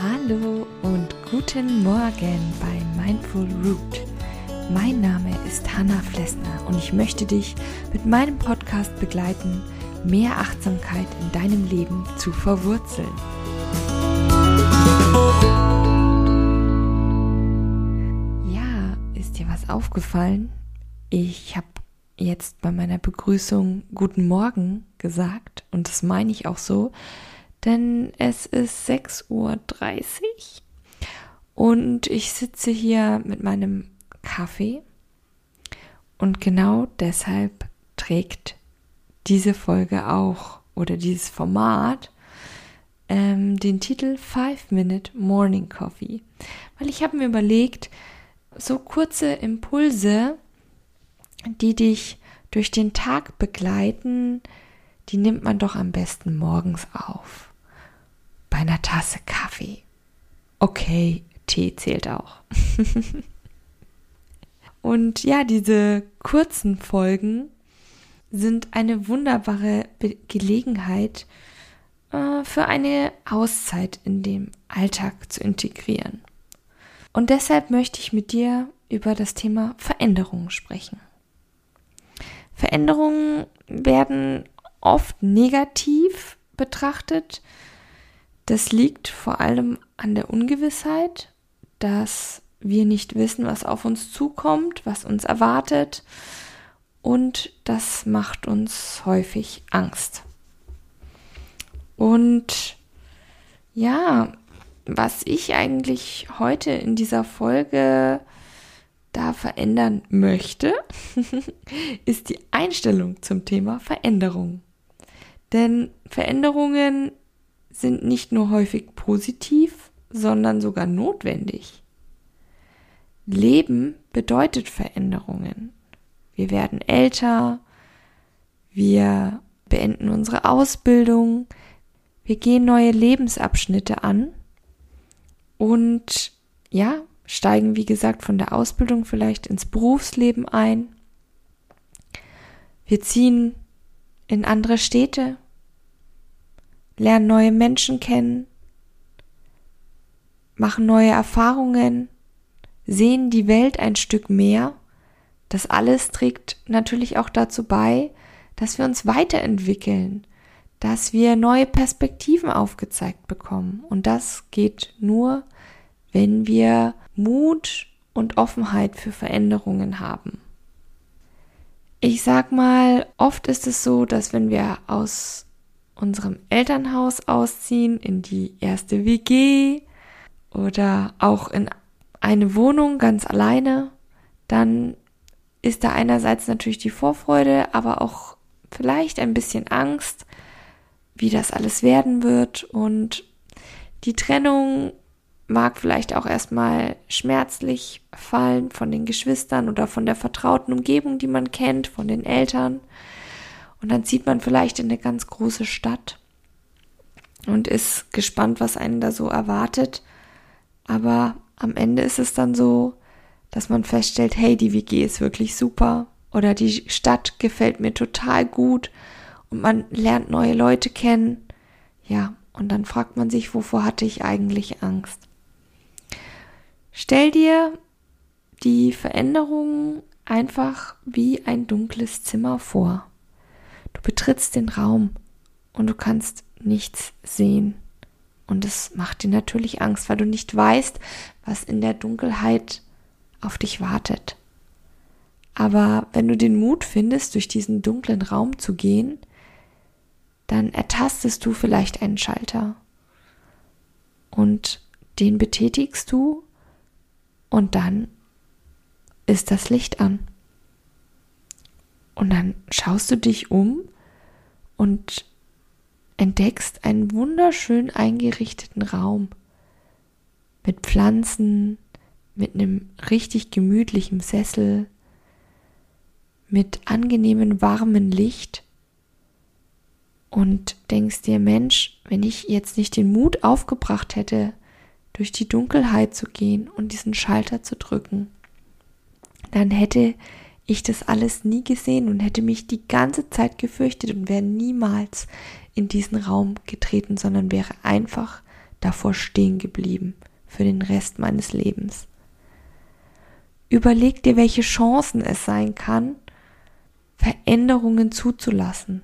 Hallo und guten Morgen bei Mindful Root. Mein Name ist Hanna Flessner und ich möchte dich mit meinem Podcast begleiten, mehr Achtsamkeit in deinem Leben zu verwurzeln. Ja, ist dir was aufgefallen? Ich habe jetzt bei meiner Begrüßung Guten Morgen gesagt. Und das meine ich auch so, denn es ist 6.30 Uhr und ich sitze hier mit meinem Kaffee. Und genau deshalb trägt diese Folge auch oder dieses Format ähm, den Titel Five Minute Morning Coffee, weil ich habe mir überlegt, so kurze Impulse, die dich durch den Tag begleiten, die nimmt man doch am besten morgens auf. Bei einer Tasse Kaffee. Okay, Tee zählt auch. Und ja, diese kurzen Folgen sind eine wunderbare Be Gelegenheit äh, für eine Auszeit in dem Alltag zu integrieren. Und deshalb möchte ich mit dir über das Thema Veränderungen sprechen. Veränderungen werden oft negativ betrachtet. Das liegt vor allem an der Ungewissheit, dass wir nicht wissen, was auf uns zukommt, was uns erwartet. Und das macht uns häufig Angst. Und ja, was ich eigentlich heute in dieser Folge da verändern möchte, ist die Einstellung zum Thema Veränderung. Denn Veränderungen sind nicht nur häufig positiv, sondern sogar notwendig. Leben bedeutet Veränderungen. Wir werden älter, wir beenden unsere Ausbildung, wir gehen neue Lebensabschnitte an und ja, steigen, wie gesagt, von der Ausbildung vielleicht ins Berufsleben ein. Wir ziehen in andere Städte, lernen neue Menschen kennen, machen neue Erfahrungen, sehen die Welt ein Stück mehr. Das alles trägt natürlich auch dazu bei, dass wir uns weiterentwickeln, dass wir neue Perspektiven aufgezeigt bekommen. Und das geht nur, wenn wir Mut und Offenheit für Veränderungen haben. Ich sag mal, oft ist es so, dass wenn wir aus unserem Elternhaus ausziehen in die erste WG oder auch in eine Wohnung ganz alleine, dann ist da einerseits natürlich die Vorfreude, aber auch vielleicht ein bisschen Angst, wie das alles werden wird und die Trennung mag vielleicht auch erstmal schmerzlich fallen von den Geschwistern oder von der vertrauten Umgebung, die man kennt, von den Eltern. Und dann zieht man vielleicht in eine ganz große Stadt und ist gespannt, was einen da so erwartet. Aber am Ende ist es dann so, dass man feststellt, hey, die WG ist wirklich super oder die Stadt gefällt mir total gut und man lernt neue Leute kennen. Ja, und dann fragt man sich, wovor hatte ich eigentlich Angst? Stell dir die Veränderungen einfach wie ein dunkles Zimmer vor. Du betrittst den Raum und du kannst nichts sehen. Und es macht dir natürlich Angst, weil du nicht weißt, was in der Dunkelheit auf dich wartet. Aber wenn du den Mut findest, durch diesen dunklen Raum zu gehen, dann ertastest du vielleicht einen Schalter und den betätigst du und dann ist das Licht an. Und dann schaust du dich um und entdeckst einen wunderschön eingerichteten Raum mit Pflanzen, mit einem richtig gemütlichen Sessel, mit angenehmem warmen Licht und denkst dir, Mensch, wenn ich jetzt nicht den Mut aufgebracht hätte, durch die Dunkelheit zu gehen und diesen Schalter zu drücken, dann hätte ich das alles nie gesehen und hätte mich die ganze Zeit gefürchtet und wäre niemals in diesen Raum getreten, sondern wäre einfach davor stehen geblieben für den Rest meines Lebens. Überleg dir, welche Chancen es sein kann, Veränderungen zuzulassen.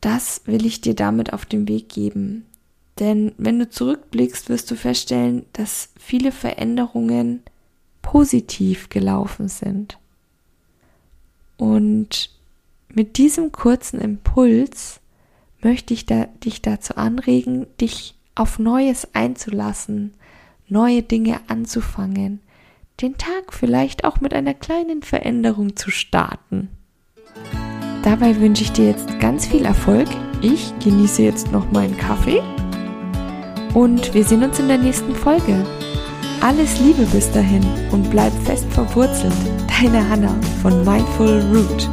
Das will ich dir damit auf den Weg geben. Denn wenn du zurückblickst, wirst du feststellen, dass viele Veränderungen positiv gelaufen sind. Und mit diesem kurzen Impuls möchte ich da, dich dazu anregen, dich auf Neues einzulassen, neue Dinge anzufangen, den Tag vielleicht auch mit einer kleinen Veränderung zu starten. Dabei wünsche ich dir jetzt ganz viel Erfolg. Ich genieße jetzt noch meinen Kaffee und wir sehen uns in der nächsten Folge. Alles Liebe bis dahin und bleib fest verwurzelt. Deine Hanna von Mindful Root.